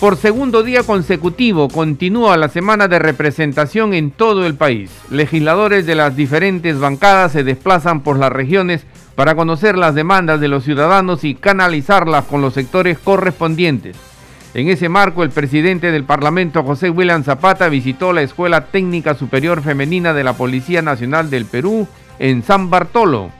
Por segundo día consecutivo continúa la semana de representación en todo el país. Legisladores de las diferentes bancadas se desplazan por las regiones para conocer las demandas de los ciudadanos y canalizarlas con los sectores correspondientes. En ese marco, el presidente del Parlamento, José William Zapata, visitó la Escuela Técnica Superior Femenina de la Policía Nacional del Perú en San Bartolo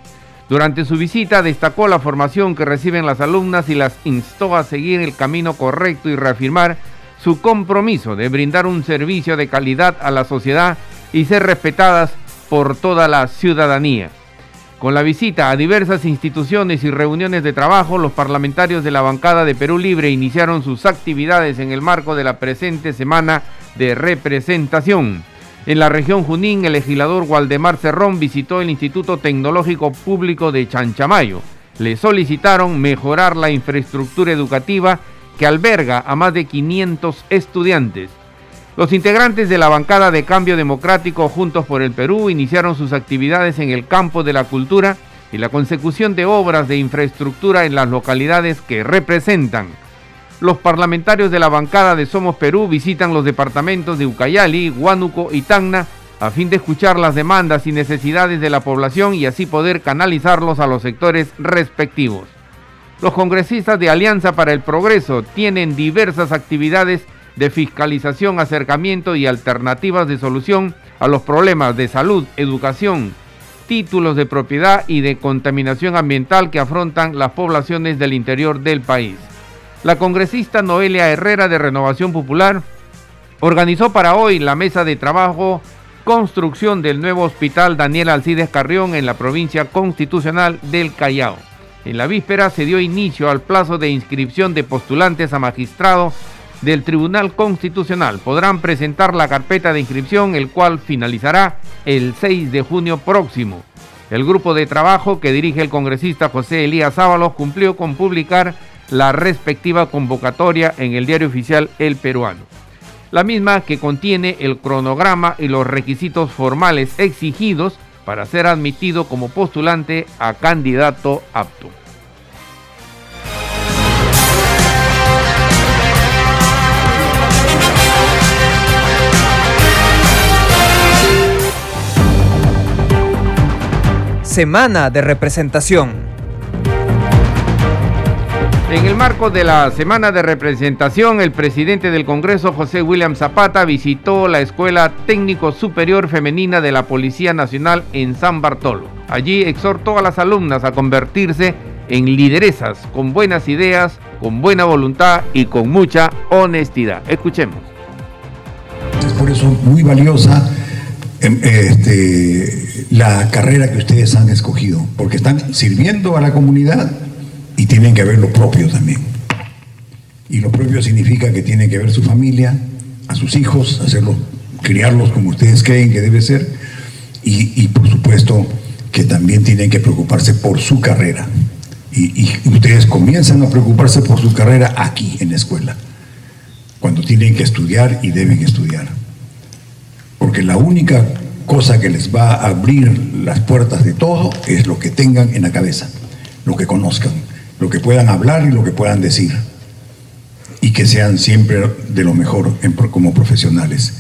durante su visita destacó la formación que reciben las alumnas y las instó a seguir el camino correcto y reafirmar su compromiso de brindar un servicio de calidad a la sociedad y ser respetadas por toda la ciudadanía. Con la visita a diversas instituciones y reuniones de trabajo, los parlamentarios de la bancada de Perú Libre iniciaron sus actividades en el marco de la presente semana de representación. En la región Junín, el legislador Waldemar Cerrón visitó el Instituto Tecnológico Público de Chanchamayo. Le solicitaron mejorar la infraestructura educativa que alberga a más de 500 estudiantes. Los integrantes de la bancada de Cambio Democrático Juntos por el Perú iniciaron sus actividades en el campo de la cultura y la consecución de obras de infraestructura en las localidades que representan los parlamentarios de la bancada de Somos Perú visitan los departamentos de Ucayali, Huánuco y Tacna a fin de escuchar las demandas y necesidades de la población y así poder canalizarlos a los sectores respectivos. Los congresistas de Alianza para el Progreso tienen diversas actividades de fiscalización, acercamiento y alternativas de solución a los problemas de salud, educación, títulos de propiedad y de contaminación ambiental que afrontan las poblaciones del interior del país. La congresista Noelia Herrera de Renovación Popular organizó para hoy la mesa de trabajo construcción del nuevo hospital Daniel Alcides Carrión en la provincia constitucional del Callao. En la víspera se dio inicio al plazo de inscripción de postulantes a magistrado del Tribunal Constitucional. Podrán presentar la carpeta de inscripción, el cual finalizará el 6 de junio próximo. El grupo de trabajo que dirige el congresista José Elías Ábalos cumplió con publicar la respectiva convocatoria en el diario oficial El Peruano. La misma que contiene el cronograma y los requisitos formales exigidos para ser admitido como postulante a candidato apto. Semana de representación. En el marco de la semana de representación, el presidente del Congreso, José William Zapata, visitó la Escuela Técnico Superior Femenina de la Policía Nacional en San Bartolo. Allí exhortó a las alumnas a convertirse en lideresas con buenas ideas, con buena voluntad y con mucha honestidad. Escuchemos. Es por eso muy valiosa em, este, la carrera que ustedes han escogido, porque están sirviendo a la comunidad y tienen que ver lo propio también. Y lo propio significa que tienen que ver su familia, a sus hijos, hacerlos, criarlos como ustedes creen que debe ser, y, por supuesto que también tienen que preocuparse por su carrera. Y, y, ustedes comienzan a preocuparse por su carrera aquí en la escuela, cuando tienen que estudiar y deben estudiar. Porque la única cosa que les va a abrir las puertas de todo es lo que tengan en la cabeza, lo que conozcan lo que puedan hablar y lo que puedan decir. Y que sean siempre de lo mejor como profesionales,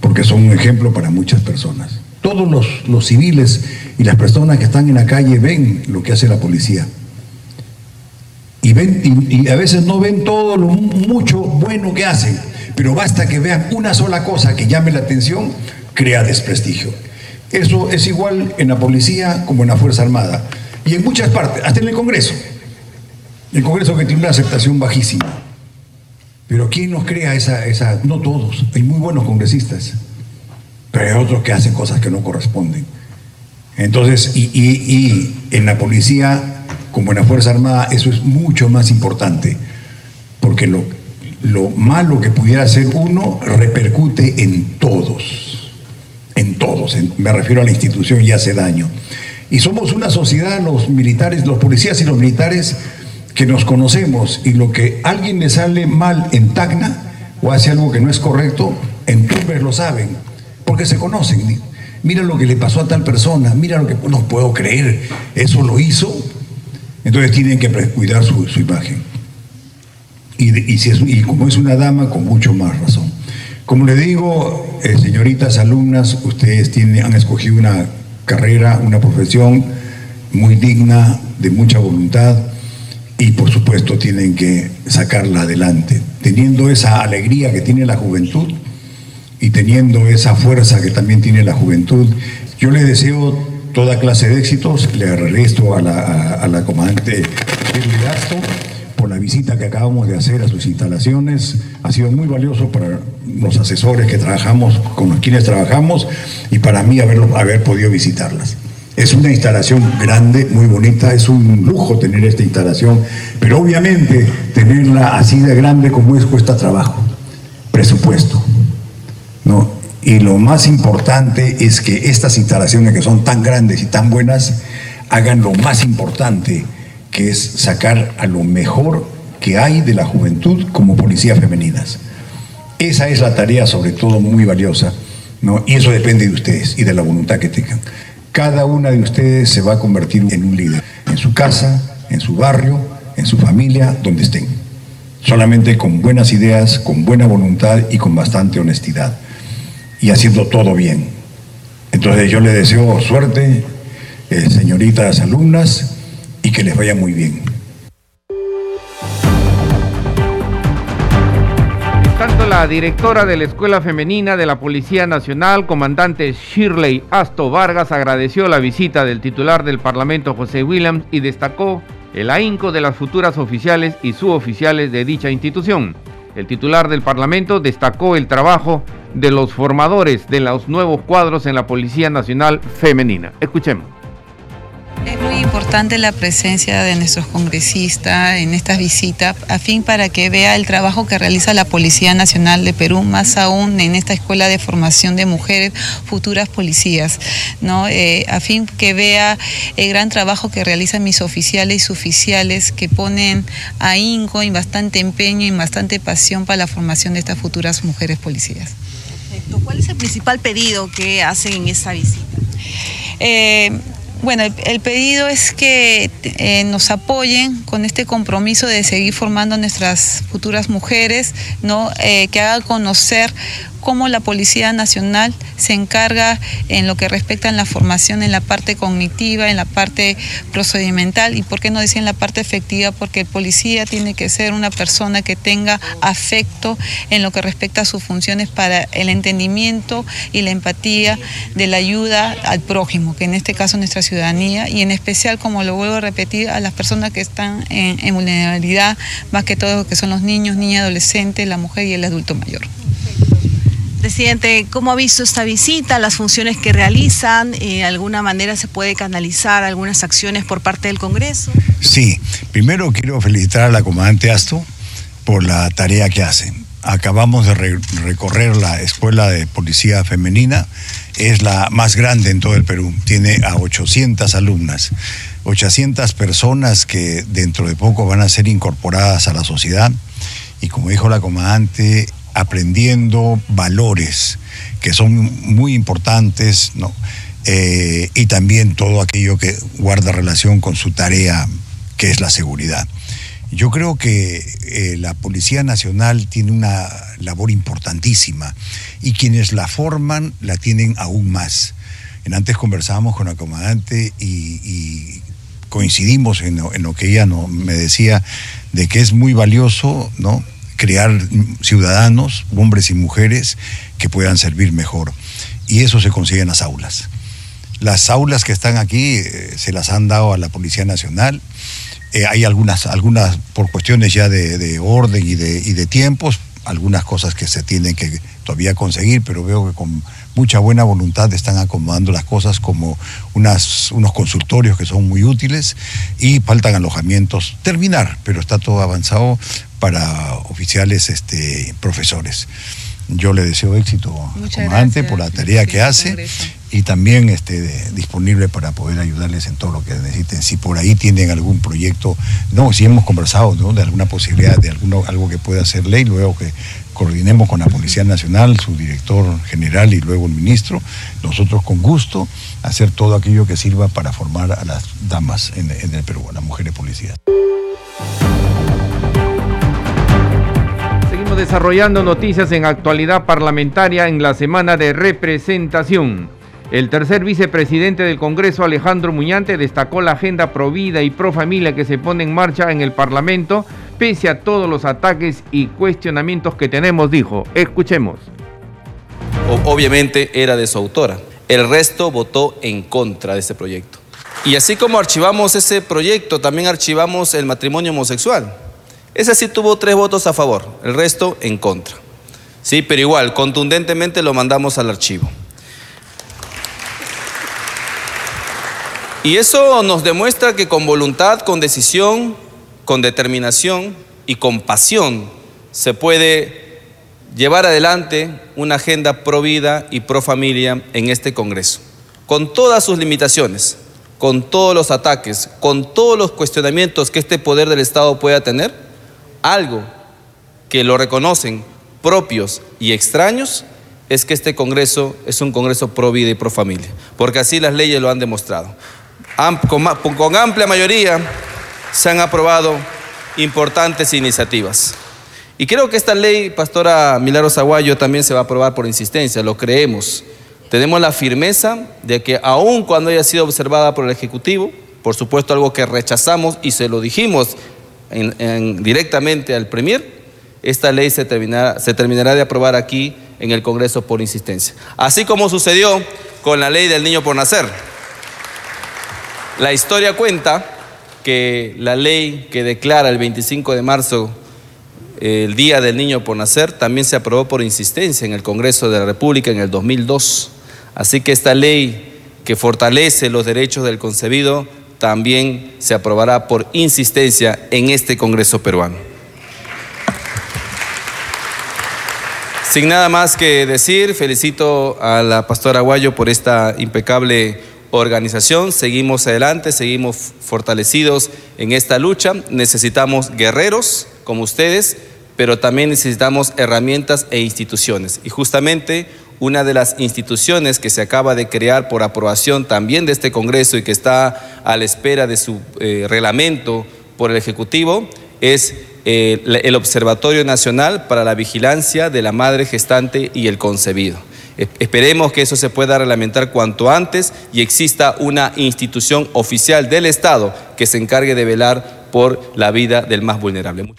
porque son un ejemplo para muchas personas. Todos los, civiles y las personas que están en la calle ven lo que hace la policía. Y, ven, y, a veces no ven todo lo mucho bueno que hacen, pero basta que vean una sola cosa que llame la atención, crea desprestigio. Eso es igual en la policía como en la Fuerza Armada y en muchas partes, hasta en el Congreso. El Congreso que tiene una aceptación bajísima. Pero ¿quién nos crea esa, esa? No todos, hay muy buenos congresistas, pero hay otros que hacen cosas que no corresponden. Entonces, y, y en la policía, como en la Fuerza Armada, eso es mucho más importante, porque lo, lo malo que pudiera hacer uno repercute en todos, en todos, me refiero a la institución y hace daño. Y somos una sociedad, los militares, los policías y los militares, que nos conocemos y lo que alguien le sale mal en Tacna o hace algo que no es correcto, en Tumbes lo saben, porque se conocen. Mira lo que le pasó a tal persona, mira lo que no puedo creer, eso lo hizo. Entonces tienen que cuidar su, imagen. Y como es una dama, con mucho más razón. Como le digo, eh, señoritas alumnas, ustedes tienen, han escogido una carrera, una profesión muy digna, de mucha voluntad y por supuesto tienen que sacarla adelante, teniendo esa alegría que tiene la juventud y teniendo esa fuerza que también tiene la juventud. Yo le deseo toda clase de éxitos, le agradezco a la, a, la comandante Gasto por la visita que acabamos de hacer a sus instalaciones. Ha sido muy valioso para los asesores que trabajamos, con quienes trabajamos, y para mí haber podido visitarlas. Es una instalación grande, muy bonita, es un lujo tener esta instalación, pero obviamente tenerla así de grande como es cuesta trabajo, presupuesto. ¿no? Y lo más importante es que estas instalaciones que son tan grandes y tan buenas hagan lo más importante, que es sacar a lo mejor que hay de la juventud como policías femeninas. Esa es la tarea sobre todo muy valiosa, ¿no? y eso depende de ustedes y de la voluntad que tengan. Cada una de ustedes se va a convertir en un líder, en su casa, en su barrio, en su familia, donde estén. Solamente con buenas ideas, con buena voluntad y con bastante honestidad. Y haciendo todo bien. Entonces yo les deseo suerte, eh, señoritas alumnas, y que les vaya muy bien. Tanto la directora de la Escuela Femenina de la Policía Nacional, comandante Shirley Asto Vargas, agradeció la visita del titular del Parlamento, José Williams, y destacó el ahínco de las futuras oficiales y suboficiales de dicha institución. El titular del Parlamento destacó el trabajo de los formadores de los nuevos cuadros en la Policía Nacional Femenina. Escuchemos. Muy importante la presencia de nuestros congresistas en estas visitas, a fin para que vea el trabajo que realiza la Policía Nacional de Perú, más aún en esta escuela de formación de mujeres futuras policías, ¿no? Eh, a fin que vea el gran trabajo que realizan mis oficiales y suboficiales que ponen ahínco y bastante empeño y bastante pasión para la formación de estas futuras mujeres policías. ¿Cuál es el principal pedido que hacen en esta visita? Eh, bueno, el, pedido es que eh, nos apoyen con este compromiso de seguir formando a nuestras futuras mujeres, ¿no? Eh, que haga conocer cómo la Policía Nacional se encarga en lo que respecta a la formación en la parte cognitiva, en la parte procedimental y por qué no decir en la parte efectiva, porque el policía tiene que ser una persona que tenga afecto en lo que respecta a sus funciones para el entendimiento y la empatía de la ayuda al prójimo, que en este caso nuestra ciudadanía y en especial, como lo vuelvo a repetir, a las personas que están en, vulnerabilidad, más que todo que son los niños, niñas, adolescentes, la mujer y el adulto mayor. Presidente, ¿cómo ha visto esta visita, las funciones que realizan? Eh, ¿De alguna manera se puede canalizar algunas acciones por parte del Congreso? Sí, primero quiero felicitar a la comandante Asto por la tarea que hace. Acabamos de recorrer la Escuela de Policía Femenina, es la más grande en todo el Perú, tiene a 800 alumnas. 800 personas que dentro de poco van a ser incorporadas a la sociedad y como dijo la comandante, aprendiendo valores que son muy importantes, ¿no? Eh, y también todo aquello que guarda relación con su tarea, que es la seguridad. Yo creo que eh, la Policía Nacional tiene una labor importantísima y quienes la forman la tienen aún más. En antes conversábamos con la comandante y, coincidimos en lo, en lo, que ella no, me decía de que es muy valioso, ¿no? Crear ciudadanos, hombres y mujeres, que puedan servir mejor. Y eso se consigue en las aulas. Las aulas que están aquí eh, se las han dado a la Policía Nacional. Eh, hay algunas, algunas por cuestiones ya de, orden y de, y de tiempos, algunas cosas que se tienen que todavía conseguir, pero veo que con mucha buena voluntad están acomodando las cosas como unas, unos consultorios que son muy útiles y faltan alojamientos. Terminar, pero está todo avanzado para oficiales este, profesores. yo le deseo éxito Muchas al comandante gracias, por la tarea que hace Congreso. y también este, de- disponible para poder ayudarles en todo lo que necesiten. Si por ahí tienen algún proyecto, no, si hemos conversado ¿no? de alguna posibilidad, de alguno, algo que pueda hacer ley, luego que coordinemos con la Policía Nacional, su director general y luego el ministro, nosotros con gusto hacer todo aquello que sirva para formar a las damas en, en el Perú, a las mujeres policías. Desarrollando noticias en actualidad parlamentaria en la semana de representación. El tercer vicepresidente del Congreso, Alejandro Muñante, destacó la agenda pro vida y pro familia que se pone en marcha en el Parlamento, pese a todos los ataques y cuestionamientos que tenemos, dijo. Escuchemos. Obviamente era de su autora. El resto votó en contra de ese proyecto. Y así como archivamos ese proyecto, también archivamos el matrimonio homosexual. Ese sí tuvo tres votos a favor, el resto en contra. Sí, pero igual, contundentemente lo mandamos al archivo. Y eso nos demuestra que con voluntad, con decisión, con determinación y con pasión se puede llevar adelante una agenda pro vida y pro familia en este Congreso, con todas sus limitaciones, con todos los ataques, con todos los cuestionamientos que este poder del Estado pueda tener, algo que lo reconocen propios y extraños es que este Congreso es un Congreso pro vida y pro familia, porque así las leyes lo han demostrado. Con amplia mayoría se han aprobado importantes iniciativas. Y creo que esta ley, Pastora Milagros Aguayo, también se va a aprobar por insistencia, lo creemos. Tenemos la firmeza de que aun cuando haya sido observada por el Ejecutivo, por supuesto algo que rechazamos y se lo dijimos en- en- directamente al Premier, esta ley se terminará, se terminará de aprobar aquí en el Congreso por insistencia. Así como sucedió con la ley del niño por nacer. La historia cuenta que la ley que declara el 25 de marzo eh, el Día del Niño por Nacer también se aprobó por insistencia en el Congreso de la República en el 2002. Así que esta ley que fortalece los derechos del concebido también se aprobará por insistencia en este Congreso peruano. Sin nada más que decir, felicito a la pastora Aguayo por esta impecable organización. Seguimos adelante, seguimos fortalecidos en esta lucha. Necesitamos guerreros como ustedes, pero también necesitamos herramientas e instituciones. Y justamente una de las instituciones que se acaba de crear por aprobación también de este Congreso y que está a la espera de su eh, reglamento por el Ejecutivo es eh, el Observatorio Nacional para la Vigilancia de la Madre Gestante y el Concebido. E- Esperemos que eso se pueda reglamentar cuanto antes y exista una institución oficial del Estado que se encargue de velar por la vida del más vulnerable.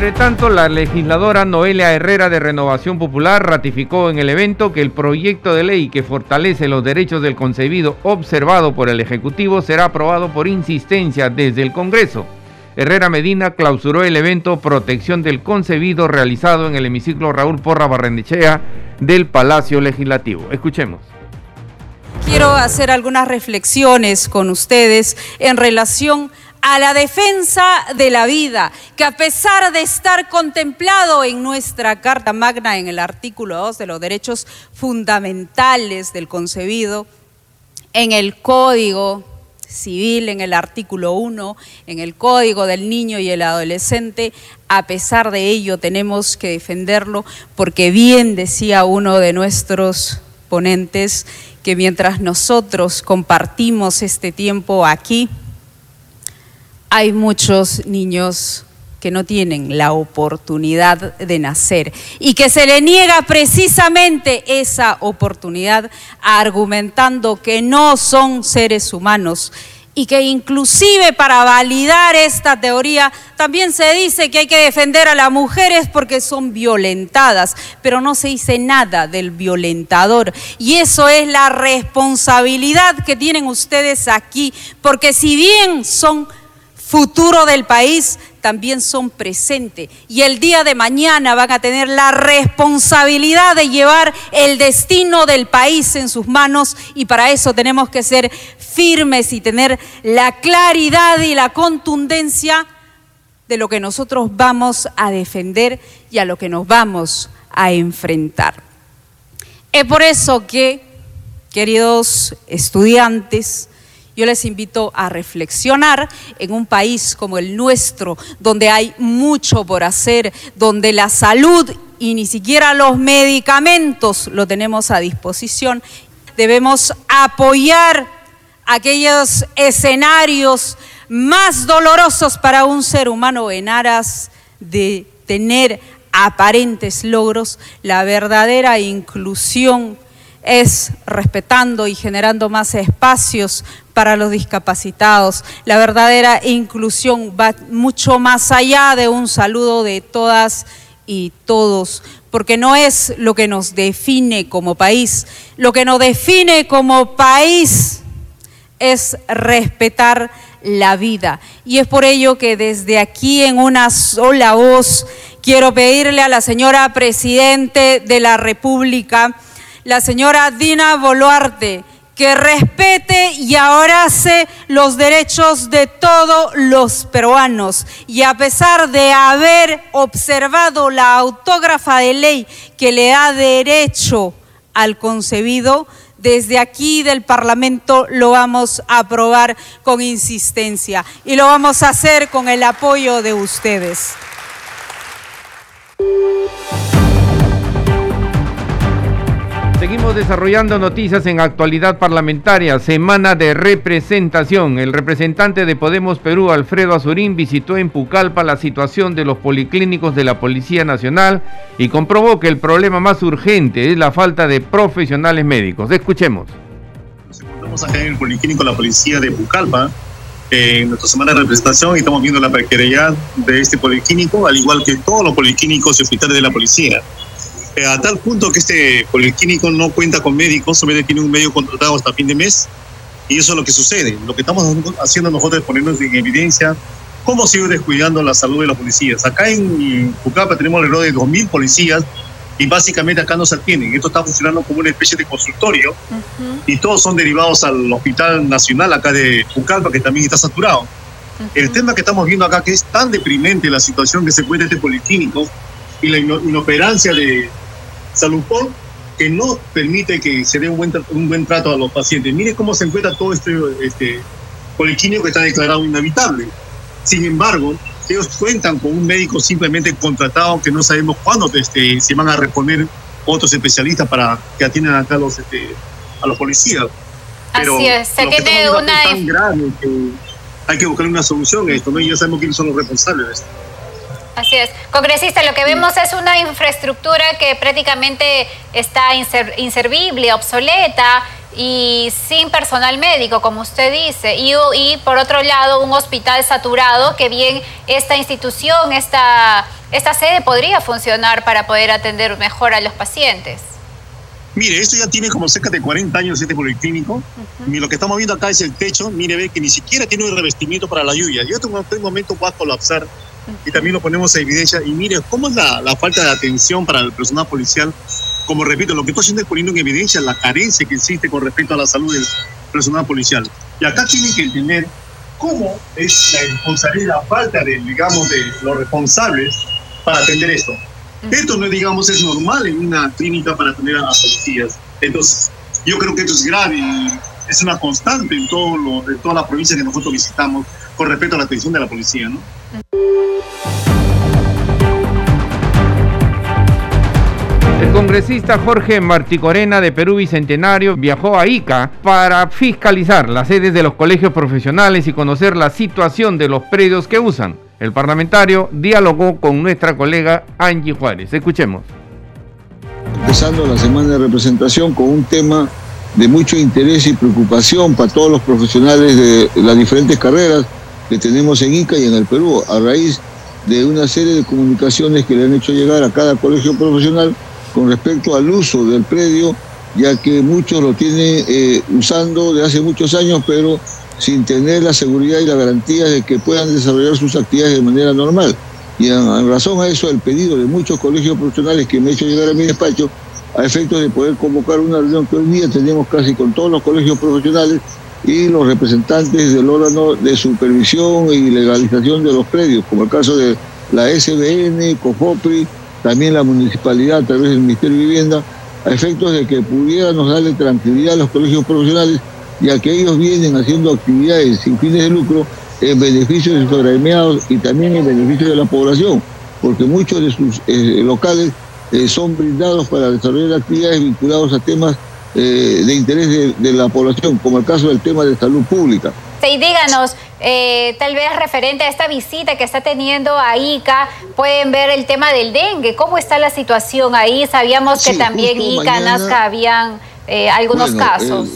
Entre tanto, la legisladora Noelia Herrera de Renovación Popular ratificó en el evento que el proyecto de ley que fortalece los derechos del concebido observado por el Ejecutivo será aprobado por insistencia desde el Congreso. Herrera Medina clausuró el evento Protección del Concebido realizado en el hemiciclo Raúl Porra Barrenechea del Palacio Legislativo. Escuchemos. Quiero hacer algunas reflexiones con ustedes en relación a la defensa de la vida, que a pesar de estar contemplado en nuestra Carta Magna en el artículo 2 de los derechos fundamentales del concebido, en el Código Civil, en el artículo 1, en el Código del Niño y el Adolescente, a pesar de ello tenemos que defenderlo porque bien decía uno de nuestros ponentes que mientras nosotros compartimos este tiempo aquí, hay muchos niños que no tienen la oportunidad de nacer y que se le niega precisamente esa oportunidad argumentando que no son seres humanos y que inclusive para validar esta teoría también se dice que hay que defender a las mujeres porque son violentadas, pero no se dice nada del violentador. Y eso es la responsabilidad que tienen ustedes aquí, porque si bien son futuro del país, también son presente. Y el día de mañana van a tener la responsabilidad de llevar el destino del país en sus manos y para eso tenemos que ser firmes y tener la claridad y la contundencia de lo que nosotros vamos a defender y a lo que nos vamos a enfrentar. Es por eso que, queridos estudiantes, yo les invito a reflexionar en un país como el nuestro, donde hay mucho por hacer, donde la salud y ni siquiera los medicamentos lo tenemos a disposición. Debemos apoyar aquellos escenarios más dolorosos para un ser humano en aras de tener aparentes logros, la verdadera inclusión es respetando y generando más espacios para los discapacitados. La verdadera inclusión va mucho más allá de un saludo de todas y todos, porque no es lo que nos define como país. Lo que nos define como país es respetar la vida. Y es por ello que desde aquí en una sola voz quiero pedirle a la señora Presidente de la República, la señora Dina Boluarte, que respete y abrace los derechos de todos los peruanos. Y a pesar de haber observado la autógrafa de ley que le da derecho al concebido, desde aquí del Parlamento lo vamos a aprobar con insistencia y lo vamos a hacer con el apoyo de ustedes. Seguimos desarrollando noticias en actualidad parlamentaria, semana de representación. El representante de Podemos Perú, Alfredo Azurín, visitó en Pucallpa la situación de los policlínicos de la Policía Nacional y comprobó que el problema más urgente es la falta de profesionales médicos. Escuchemos. Nos encontramos acá en el policlínico de la Policía de Pucallpa, en nuestra semana de representación, y estamos viendo la precariedad de este policlínico, al igual que todos los policlínicos y hospitales de la policía. Eh, a tal punto que este policlínico no cuenta con médicos, solamente tiene un medio contratado hasta fin de mes, y eso es lo que sucede. Lo que estamos haciendo nosotros es ponernos en evidencia cómo sigue descuidando la salud de los policías. Acá en Pucapa tenemos alrededor de 2.000 policías y básicamente acá no se atienden. Esto está funcionando como una especie de consultorio y todos son derivados al Hospital Nacional acá de Pucallpa, que también está saturado. El tema que estamos viendo acá, que es tan deprimente la situación que se encuentra este policlínico y la inoperancia de, Salud que no permite que se dé un buen, un buen trato a los pacientes. Mire cómo se encuentra todo este, este policlínico que está declarado inhabitable. Sin embargo, ellos cuentan con un médico simplemente contratado que no sabemos cuándo este, se van a reponer otros especialistas para que atiendan acá a los, este, a los policías. Pero Así es, se una... Tan grave que hay que buscar una solución a esto, ¿no? Y ya sabemos quiénes son los responsables de esto. Así es. Congresista, lo que vemos es una infraestructura que prácticamente está inservible, obsoleta y sin personal médico, como usted dice. Y, y, por otro lado, un hospital saturado, que bien esta institución, esta, esta sede podría funcionar para poder atender mejor a los pacientes. Mire, esto ya tiene como cerca de 40 años este policlínico. Y lo que estamos viendo acá es el techo. Mire, ve que ni siquiera tiene un revestimiento para la lluvia. Yo en un momento va a colapsar y también lo ponemos a evidencia. Y mire, ¿cómo es la, la, falta de atención para el personal policial? Como repito, lo que estoy haciendo es poniendo en evidencia la carencia que existe con respecto a la salud del personal policial. Y acá tienen que entender cómo es la responsabilidad, la falta de, digamos, de los responsables para atender esto. Esto no, digamos, es normal en una clínica para atender a las policías. Entonces, yo creo que esto es grave y es una constante en, todo lo, en todas las provincias que nosotros visitamos con respecto a la atención de la policía, ¿no? Congresista Jorge Marticorena de Perú Bicentenario viajó a Ica para fiscalizar las sedes de los colegios profesionales y conocer la situación de los predios que usan. El parlamentario dialogó con nuestra colega Angie Juárez. Escuchemos. Empezando la semana de representación con un tema de mucho interés y preocupación para todos los profesionales de las diferentes carreras que tenemos en Ica y en el Perú, a raíz de una serie de comunicaciones que le han hecho llegar a cada colegio profesional con respecto al uso del predio, ya que muchos lo tienen eh, usando de hace muchos años, pero sin tener la seguridad y la garantía de que puedan desarrollar sus actividades de manera normal. Y en, razón a eso, el pedido de muchos colegios profesionales que me he hecho llegar a mi despacho, a efectos de poder convocar una reunión que hoy día tenemos casi con todos los colegios profesionales, y los representantes del órgano de supervisión y legalización de los predios, como el caso de la SBN, COFOPRI, también la municipalidad a través del Ministerio de Vivienda, a efectos de que pudiéramos darle tranquilidad a los colegios profesionales, ya que ellos vienen haciendo actividades sin fines de lucro en beneficio de sus agremiados y también en beneficio de la población, porque muchos de sus eh, locales eh, son brindados para desarrollar actividades vinculadas a temas eh, de interés de, la población, como el caso del tema de salud pública. Sí, díganos, tal vez referente a esta visita que está teniendo a ICA, pueden ver el tema del dengue. ¿Cómo está la situación ahí? Sabíamos que también ICA, Nazca habían algunos casos.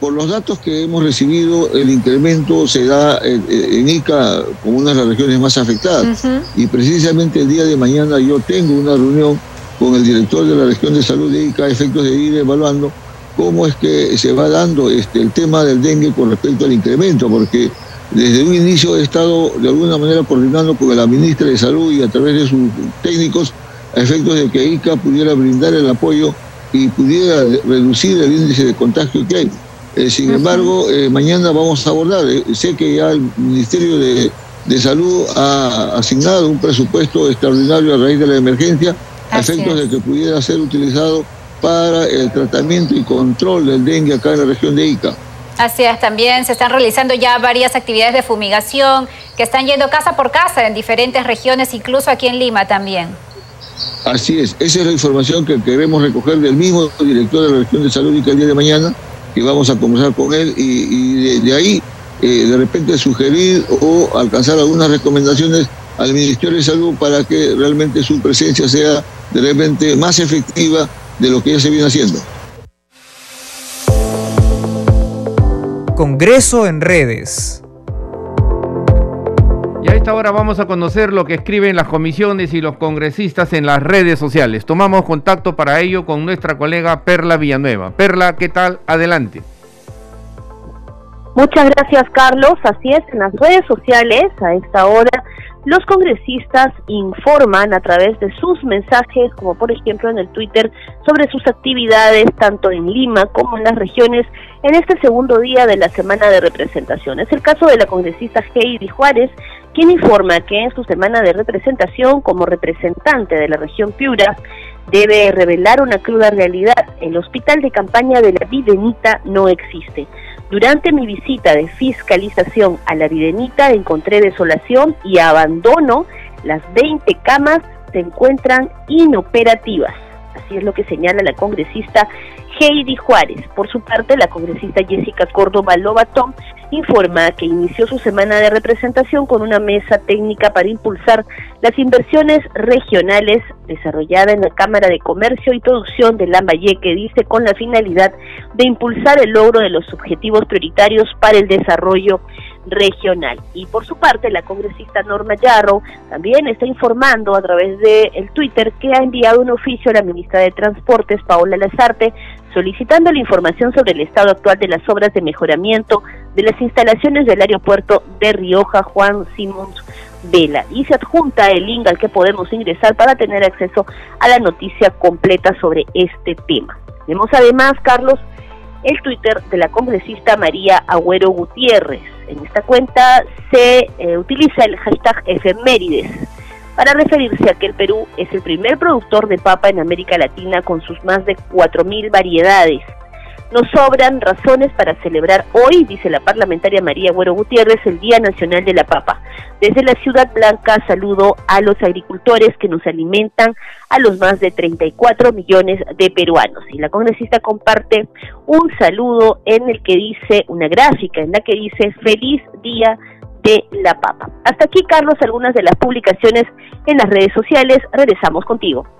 Por los datos que hemos recibido, el incremento se da en, ICA como una de las regiones más afectadas. Y precisamente el día de mañana yo tengo una reunión con el director de la región de salud de ICA, a efectos de ir evaluando cómo es que se va dando este, el tema del dengue con respecto al incremento, porque desde un inicio he estado de alguna manera coordinando con la ministra de Salud y a través de sus técnicos a efectos de que ICA pudiera brindar el apoyo y pudiera reducir el índice de contagio que hay. Eh, sin embargo, eh, mañana vamos a abordar. Eh, sé que ya el Ministerio de, Salud ha asignado un presupuesto extraordinario a raíz de la emergencia, a efectos de que pudiera ser utilizado para el tratamiento y control del dengue acá en la región de Ica. Así es, también se están realizando ya varias actividades de fumigación que están yendo casa por casa en diferentes regiones, incluso aquí en Lima también. Así es, esa es la información que queremos recoger del mismo director de la región de salud Ica el día de mañana, y vamos a conversar con él y, de, ahí eh, de repente sugerir o alcanzar algunas recomendaciones al Ministerio de Salud para que realmente su presencia sea de repente más efectiva de lo que ya se viene haciendo. Congreso en redes. Y a esta hora vamos a conocer lo que escriben las comisiones y los congresistas en las redes sociales. Tomamos contacto para ello con nuestra colega Perla Villanueva. Perla, ¿qué tal? Adelante. Muchas gracias, Carlos. Así es, en las redes sociales a esta hora los congresistas informan a través de sus mensajes, como por ejemplo en el Twitter, sobre sus actividades tanto en Lima como en las regiones en este segundo día de la semana de representación. Es el caso de la congresista Heidi Juárez, quien informa que en su semana de representación como representante de la región Piura debe revelar una cruda realidad. El hospital de campaña de la Videnita no existe. Durante mi visita de fiscalización a la Videnita encontré desolación y abandono. Las 20 camas se encuentran inoperativas. Así es lo que señala la congresista Heidi Juárez. Por su parte, la congresista Jessica Córdoba Lobatón informa que inició su semana de representación con una mesa técnica para impulsar las inversiones regionales desarrollada en la Cámara de Comercio y Producción de Lambayeque, dice, con la finalidad de impulsar el logro de los objetivos prioritarios para el desarrollo regional. Y por su parte, la congresista Norma Yarro también está informando a través de el Twitter que ha enviado un oficio a la ministra de Transportes, Paola Lazarte, solicitando la información sobre el estado actual de las obras de mejoramiento de las instalaciones del aeropuerto de Rioja Juan Simons Vela y se adjunta el link al que podemos ingresar para tener acceso a la noticia completa sobre este tema. Tenemos además, Carlos, el Twitter de la congresista María Agüero Gutiérrez. En esta cuenta se eh, utiliza el hashtag efemérides para referirse a que el Perú es el primer productor de papa en América Latina con sus más de 4.000 variedades. Nos sobran razones para celebrar hoy, dice la parlamentaria María Güero Gutiérrez, el Día Nacional de la Papa. Desde la Ciudad Blanca saludo a los agricultores que nos alimentan, a los más de 34 millones de peruanos. Y la congresista comparte un saludo en el que dice, una gráfica en la que dice, feliz día de la papa. Hasta aquí, Carlos, algunas de las publicaciones en las redes sociales. Regresamos contigo.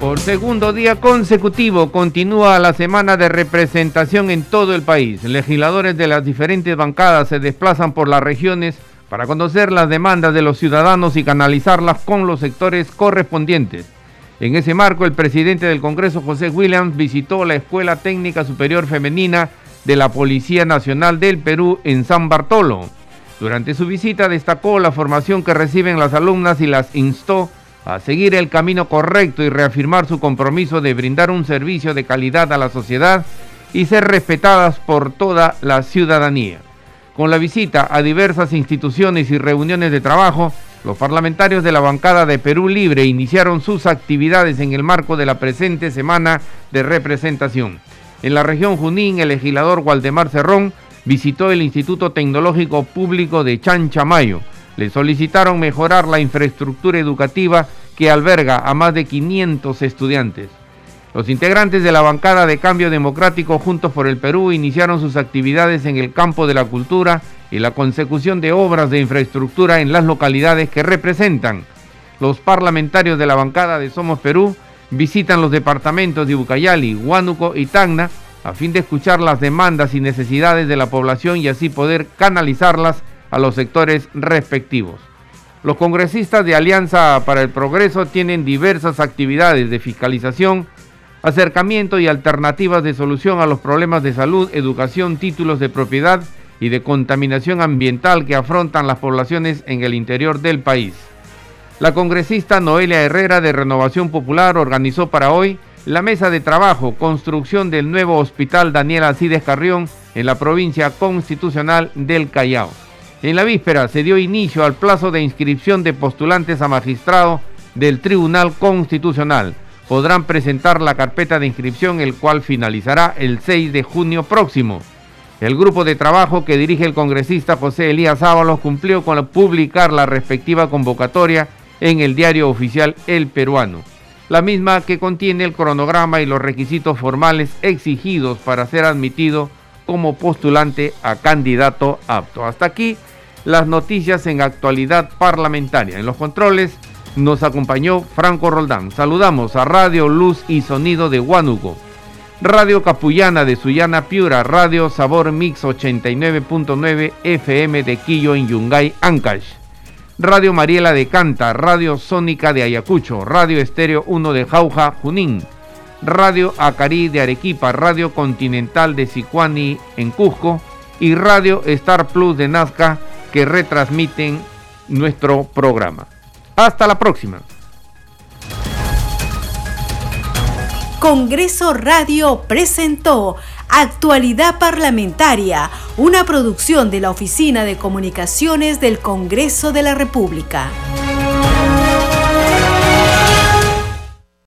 Por segundo día consecutivo continúa la semana de representación en todo el país. Legisladores de las diferentes bancadas se desplazan por las regiones para conocer las demandas de los ciudadanos y canalizarlas con los sectores correspondientes. En ese marco, el presidente del Congreso, José Williams, visitó la Escuela Técnica Superior Femenina de la Policía Nacional del Perú en San Bartolo. Durante su visita destacó la formación que reciben las alumnas y las instó a seguir el camino correcto y reafirmar su compromiso de brindar un servicio de calidad a la sociedad y ser respetadas por toda la ciudadanía. Con la visita a diversas instituciones y reuniones de trabajo, los parlamentarios de la bancada de Perú Libre iniciaron sus actividades en el marco de la presente semana de representación. En la región Junín, el legislador Waldemar Cerrón visitó el Instituto Tecnológico Público de Chanchamayo, le solicitaron mejorar la infraestructura educativa que alberga a más de 500 estudiantes. Los integrantes de la bancada de Cambio Democrático Juntos por el Perú iniciaron sus actividades en el campo de la cultura y la consecución de obras de infraestructura en las localidades que representan. Los parlamentarios de la bancada de Somos Perú visitan los departamentos de Ucayali, Huánuco y Tacna a fin de escuchar las demandas y necesidades de la población y así poder canalizarlas a los sectores respectivos. Los congresistas de Alianza para el Progreso tienen diversas actividades de fiscalización, acercamiento y alternativas de solución a los problemas de salud, educación, títulos de propiedad y de contaminación ambiental que afrontan las poblaciones en el interior del país. La congresista Noelia Herrera de Renovación Popular organizó para hoy la mesa de trabajo construcción del nuevo hospital Daniel Alcides Carrión en la provincia constitucional del Callao. En la víspera se dio inicio al plazo de inscripción de postulantes a magistrado del Tribunal Constitucional. Podrán presentar la carpeta de inscripción, el cual finalizará el 6 de junio próximo. El grupo de trabajo que dirige el congresista José Elías Ábalos cumplió con publicar la respectiva convocatoria en el diario oficial El Peruano, la misma que contiene el cronograma y los requisitos formales exigidos para ser admitido como postulante a candidato apto. Hasta aquí las noticias en actualidad parlamentaria. En los controles nos acompañó Franco Roldán. Saludamos a Radio Luz y Sonido de Huánuco, Radio Capullana de Sullana Piura, Radio Sabor Mix 89.9 FM de Quillo en Yungay, Ancash. Radio Mariela de Canta, Radio Sónica de Ayacucho, Radio Estéreo 1 de Jauja, Junín, Radio Acarí de Arequipa, Radio Continental de Sicuani en Cusco y Radio Star Plus de Nazca que retransmiten nuestro programa. Hasta la próxima. Congreso Radio presentó Actualidad Parlamentaria, una producción de la Oficina de Comunicaciones del Congreso de la República.